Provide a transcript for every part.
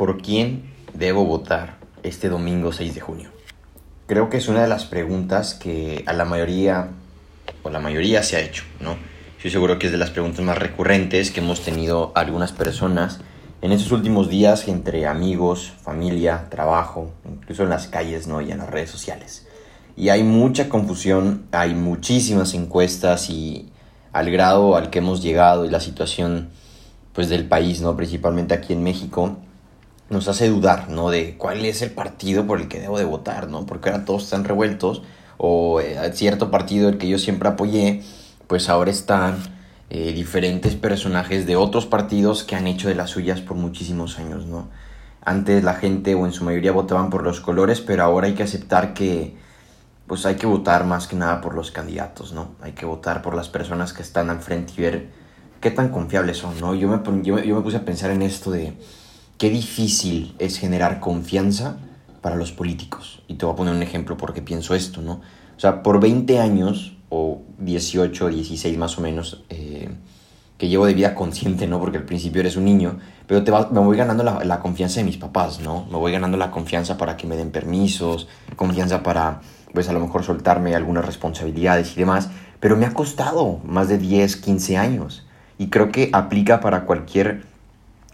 ¿por quién debo votar este domingo 6 de junio? Creo que es una de las preguntas que a la mayoría, o la mayoría se ha hecho, ¿no? Estoy seguro que es de las preguntas más recurrentes que hemos tenido algunas personas en estos últimos días entre amigos, familia, trabajo, incluso en las calles, ¿no? Y en las redes sociales. Y hay mucha confusión, hay muchísimas encuestas y al grado al que hemos llegado y la situación pues del país, ¿no? Principalmente aquí en México, nos hace dudar, ¿no? De cuál es el partido por el que debo de votar, ¿no? Porque ahora todos están revueltos o eh, cierto partido el que yo siempre apoyé, pues ahora están eh, diferentes personajes de otros partidos que han hecho de las suyas por muchísimos años, ¿no? Antes la gente o en su mayoría votaban por los colores, pero ahora hay que aceptar que pues hay que votar más que nada por los candidatos, ¿no? Hay que votar por las personas que están al frente y ver qué tan confiables son, ¿no? Yo me, yo, me puse a pensar en esto de qué difícil es generar confianza para los políticos. Y te voy a poner un ejemplo porque pienso esto, ¿no? O sea, por 20 años, o 18, 16 más o menos, eh, que llevo de vida consciente, ¿no? Porque al principio eres un niño, pero te me voy ganando la, la, confianza de mis papás, ¿no? Me voy ganando la confianza para que me den permisos, confianza para, pues a lo mejor soltarme algunas responsabilidades y demás, pero me ha costado más de 10, 15 años. Y creo que aplica para cualquier,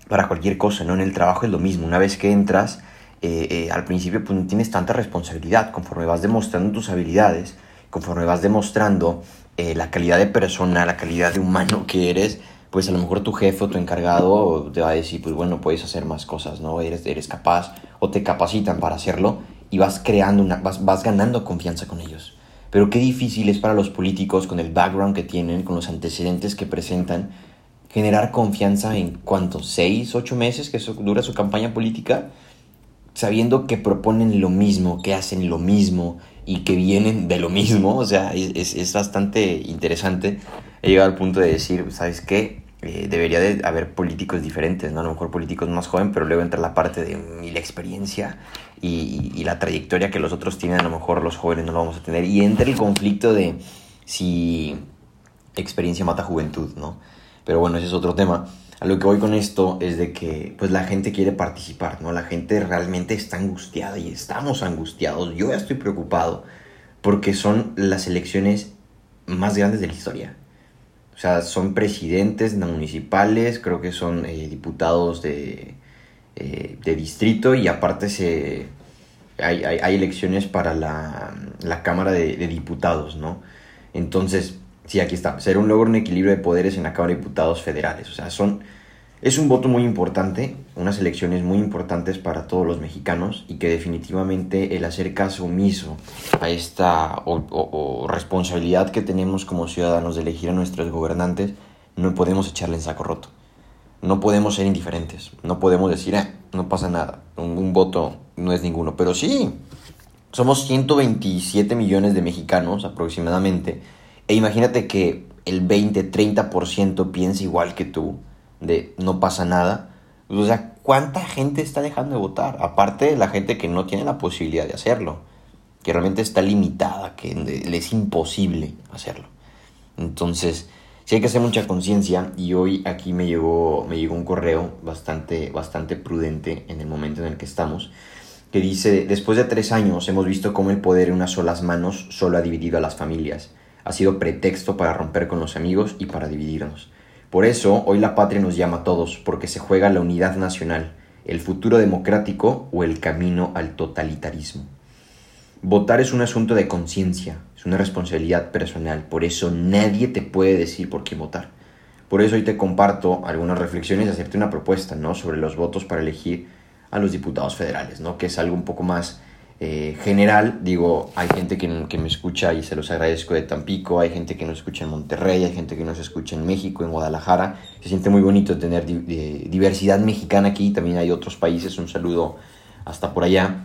para cualquier cosa, ¿no? En el trabajo es lo mismo. Una vez que entras, eh, eh, al principio pues no tienes tanta responsabilidad. Conforme vas demostrando tus habilidades, conforme vas demostrando eh, la calidad de persona, la calidad de humano que eres, pues a lo mejor tu jefe o tu encargado te va a decir, pues bueno, puedes hacer más cosas, ¿no? Eres, capaz o te capacitan para hacerlo y vas creando, una, vas ganando confianza con ellos. Pero qué difícil es para los políticos, con el background que tienen, con los antecedentes que presentan, generar confianza en cuántos, seis, ocho meses que dura su campaña política, sabiendo que proponen lo mismo, que hacen lo mismo y que vienen de lo mismo. O sea, es, es bastante interesante. He llegado al punto de decir, ¿sabes qué? Eh, debería de haber políticos diferentes, ¿no? A lo mejor políticos más jóvenes, pero luego entra la parte de la experiencia y, y, la trayectoria que los otros tienen, a lo mejor los jóvenes no lo vamos a tener. Y entra el conflicto de si experiencia mata juventud, ¿no? Pero bueno, ese es otro tema. A lo que voy con esto es de que pues la gente quiere participar, ¿no? La gente realmente está angustiada y estamos angustiados. Yo ya estoy preocupado porque son las elecciones más grandes de la historia. O sea, son presidentes municipales, creo que son eh, diputados de, eh, de, distrito y aparte se, hay, hay, elecciones para la, la Cámara de, de, Diputados, ¿no? Entonces, sí, aquí está. Ser un logro un equilibrio de poderes en la Cámara de Diputados federales. O sea, son es un voto muy importante, unas elecciones muy importantes para todos los mexicanos y que definitivamente el hacer caso omiso a esta o, responsabilidad que tenemos como ciudadanos de elegir a nuestros gobernantes, no podemos echarle en saco roto. No podemos ser indiferentes, no podemos decir, ah, no pasa nada, un, un voto no es ninguno, pero sí, somos 127 millones de mexicanos aproximadamente, e imagínate que el 20-30% piensa igual que tú, de no pasa nada. O sea, ¿cuánta gente está dejando de votar? Aparte de la gente que no tiene la posibilidad de hacerlo, que realmente está limitada, que le es imposible hacerlo. Entonces, sí hay que hacer mucha conciencia y hoy aquí me llegó, me llegó un correo bastante, bastante prudente en el momento en el que estamos, que dice, después de tres años hemos visto cómo el poder en unas solas manos solo ha dividido a las familias, ha sido pretexto para romper con los amigos y para dividirnos. Por eso, hoy la patria nos llama a todos, porque se juega la unidad nacional, el futuro democrático o el camino al totalitarismo. Votar es un asunto de conciencia, es una responsabilidad personal, por eso nadie te puede decir por qué votar. Por eso hoy te comparto algunas reflexiones y hacerte una propuesta ¿no? sobre los votos para elegir a los diputados federales, ¿no? que es algo un poco más eh, general, digo, hay gente que, que, me escucha y se los agradezco de Tampico, hay gente que nos escucha en Monterrey, hay gente que nos escucha en México, en Guadalajara. Se siente muy bonito tener diversidad mexicana aquí, también hay otros países, un saludo hasta por allá.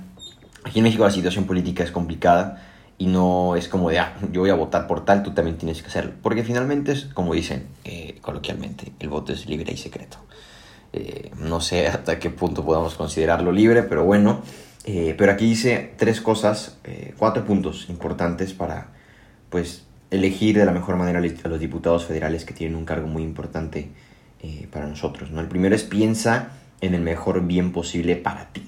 Aquí en México la situación política es complicada y no es como de, ah, yo voy a votar por tal, tú también tienes que hacerlo. Porque finalmente es, como dicen eh, coloquialmente, el voto es libre y secreto. Eh, no sé hasta qué punto podamos considerarlo libre, pero bueno. Eh, pero aquí dice tres cosas, eh, cuatro puntos importantes para pues elegir de la mejor manera a los diputados federales que tienen un cargo muy importante eh, para nosotros. ¿no? El primero es piensa en el mejor bien posible para ti,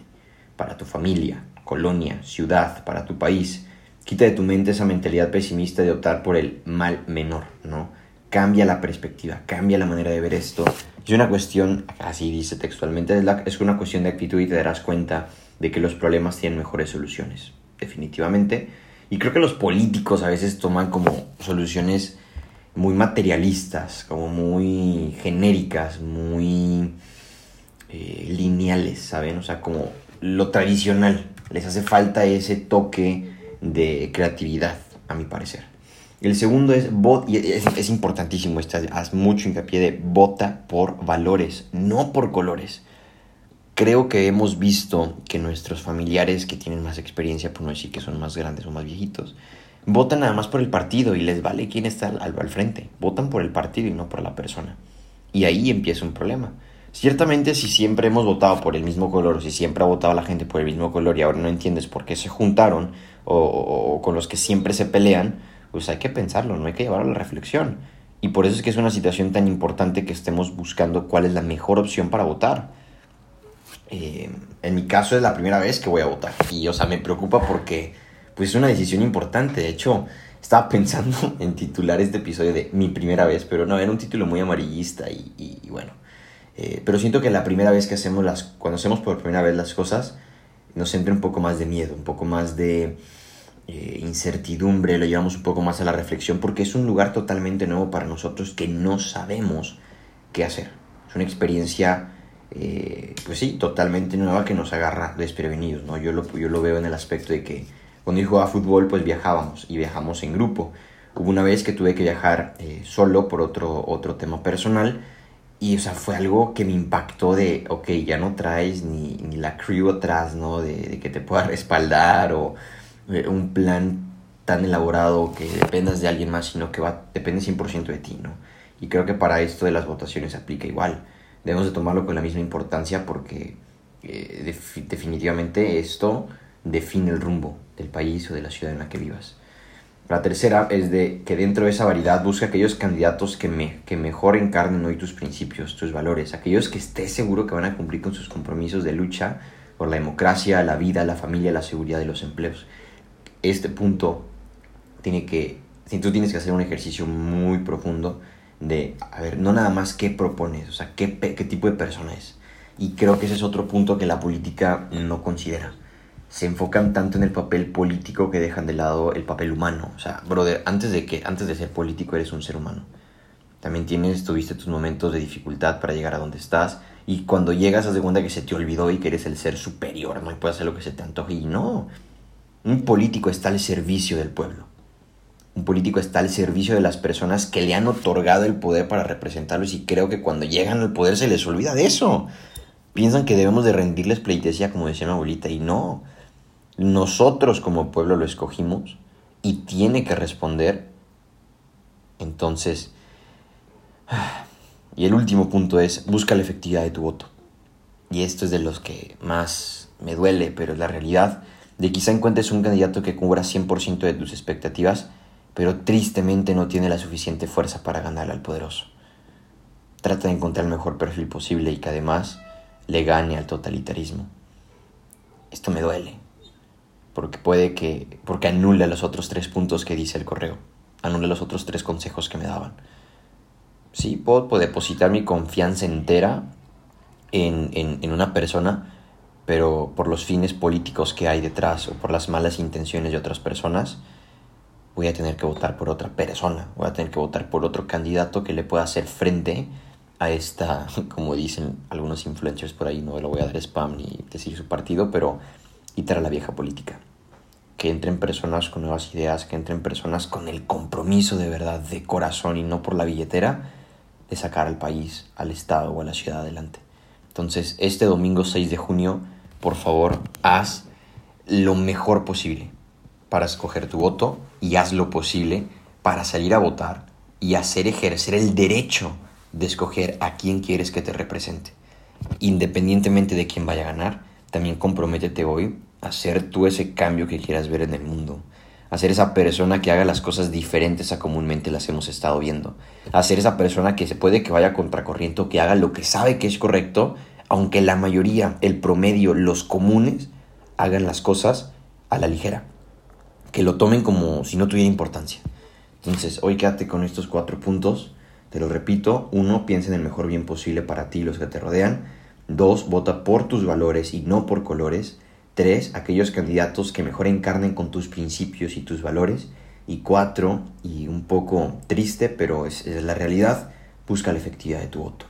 para tu familia, colonia, ciudad, para tu país. Quita de tu mente esa mentalidad pesimista de optar por el mal menor, ¿no? Cambia la perspectiva, cambia la manera de ver esto. Es una cuestión, así dice textualmente, es, una cuestión de actitud y te darás cuenta de que los problemas tienen mejores soluciones, definitivamente. Y creo que los políticos a veces toman como soluciones muy materialistas, como muy genéricas, muy eh, lineales, ¿saben? O sea, como lo tradicional. Les hace falta ese toque de creatividad, a mi parecer. El segundo es, y es, es importantísimo, haz mucho hincapié de vota por valores, no por colores. Creo que hemos visto que nuestros familiares que tienen más experiencia, por no decir que son más grandes o más viejitos, votan nada más por el partido y les vale quién está al, al, frente. Votan por el partido y no por la persona. Y ahí empieza un problema. Ciertamente si siempre hemos votado por el mismo color, o si siempre ha votado la gente por el mismo color y ahora no entiendes por qué se juntaron o, con los que siempre se pelean, pues hay que pensarlo, no hay que llevarlo a la reflexión. Y por eso es que es una situación tan importante que estemos buscando cuál es la mejor opción para votar. Eh, en mi caso es la primera vez que voy a votar y, o sea, me preocupa porque pues es una decisión importante. De hecho, estaba pensando en titular este episodio de mi primera vez, pero no, era un título muy amarillista y, y, bueno. Eh, pero siento que la primera vez que hacemos las, cuando hacemos por primera vez las cosas, nos entra un poco más de miedo, un poco más de eh, incertidumbre, lo llevamos un poco más a la reflexión, porque es un lugar totalmente nuevo para nosotros que no sabemos qué hacer. Es una experiencia, eh, pues sí, totalmente nueva que nos agarra desprevenidos, ¿no? Yo lo, yo lo veo en el aspecto de que cuando yo jugaba fútbol, pues viajábamos y viajamos en grupo. Hubo una vez que tuve que viajar eh, solo por otro, otro tema personal y, o sea, fue algo que me impactó de, ok, ya no traes ni, ni la crew atrás, ¿no? De, de, que te pueda respaldar o un plan tan elaborado que dependas de alguien más, sino que va, depende 100% de ti, ¿no? Y creo que para esto de las votaciones aplica igual. Debemos de tomarlo con la misma importancia porque eh, definitivamente esto define el rumbo del país o de la ciudad en la que vivas. La tercera es de que dentro de esa variedad busca aquellos candidatos que, me, que mejor encarnen hoy tus principios, tus valores, aquellos que estés seguro que van a cumplir con sus compromisos de lucha por la democracia, la vida, la familia, la seguridad y los empleos. Este punto tiene que, si tú tienes que hacer un ejercicio muy profundo de, a ver, no nada más qué propones, o sea, qué, tipo de persona es. Y creo que ese es otro punto que la política no considera se enfocan tanto en el papel político que dejan de lado el papel humano. O sea, brother, antes de que antes de ser político eres un ser humano. También tienes, tuviste tus momentos de dificultad para llegar a donde estás y cuando llegas de cuenta que se te olvidó y que eres el ser superior, no y puedes hacer lo que se te antoje y no. Un político está al servicio del pueblo. Un político está al servicio de las personas que le han otorgado el poder para representarlos y creo que cuando llegan al poder se les olvida de eso. Piensan que debemos de rendirles pleitesía como decía mi abuelita y no nosotros como pueblo lo escogimos y tiene que responder. Entonces, y el último punto es, busca la efectividad de tu voto. Y esto es de los que más me duele, pero es la realidad de quizá encuentres un candidato que cubra 100% de tus expectativas, pero tristemente no tiene la suficiente fuerza para ganarle al poderoso. Trata de encontrar el mejor perfil posible y que además le gane al totalitarismo. Esto me duele, porque puede que, porque anula los otros tres puntos que dice el correo, anula los otros tres consejos que me daban. Sí, puedo, depositar mi confianza entera en, en, en, una persona, pero por los fines políticos que hay detrás o por las malas intenciones de otras personas, voy a tener que votar por otra persona, voy a tener que votar por otro candidato que le pueda hacer frente a esta, como dicen algunos influencers por ahí, no le voy a dar spam ni decir su partido, pero quitar a la vieja política. Que entren personas con nuevas ideas, que entren personas con el compromiso de verdad, de corazón y no por la billetera, de sacar al país, al Estado o a la ciudad adelante. Entonces, este domingo 6 de junio, por favor, haz lo mejor posible para escoger tu voto y haz lo posible para salir a votar y hacer ejercer el derecho de escoger a quién quieres que te represente. Independientemente de quién vaya a ganar, también comprométete hoy a ser tú ese cambio que quieras ver en el mundo. A ser esa persona que haga las cosas diferentes a comúnmente las hemos estado viendo. A ser esa persona que se puede que vaya contracorriente o que haga lo que sabe que es correcto, aunque la mayoría, el promedio, los comunes, hagan las cosas a la ligera. Que lo tomen como si no tuviera importancia. Entonces, hoy quédate con estos cuatro puntos. Te lo repito. Uno, piensa en el mejor bien posible para ti y los que te rodean. Dos, vota por tus valores y no por colores. Tres, aquellos candidatos que mejor encarnen con tus principios y tus valores. Y cuatro, y un poco triste, pero es, es la realidad, busca la efectividad de tu voto.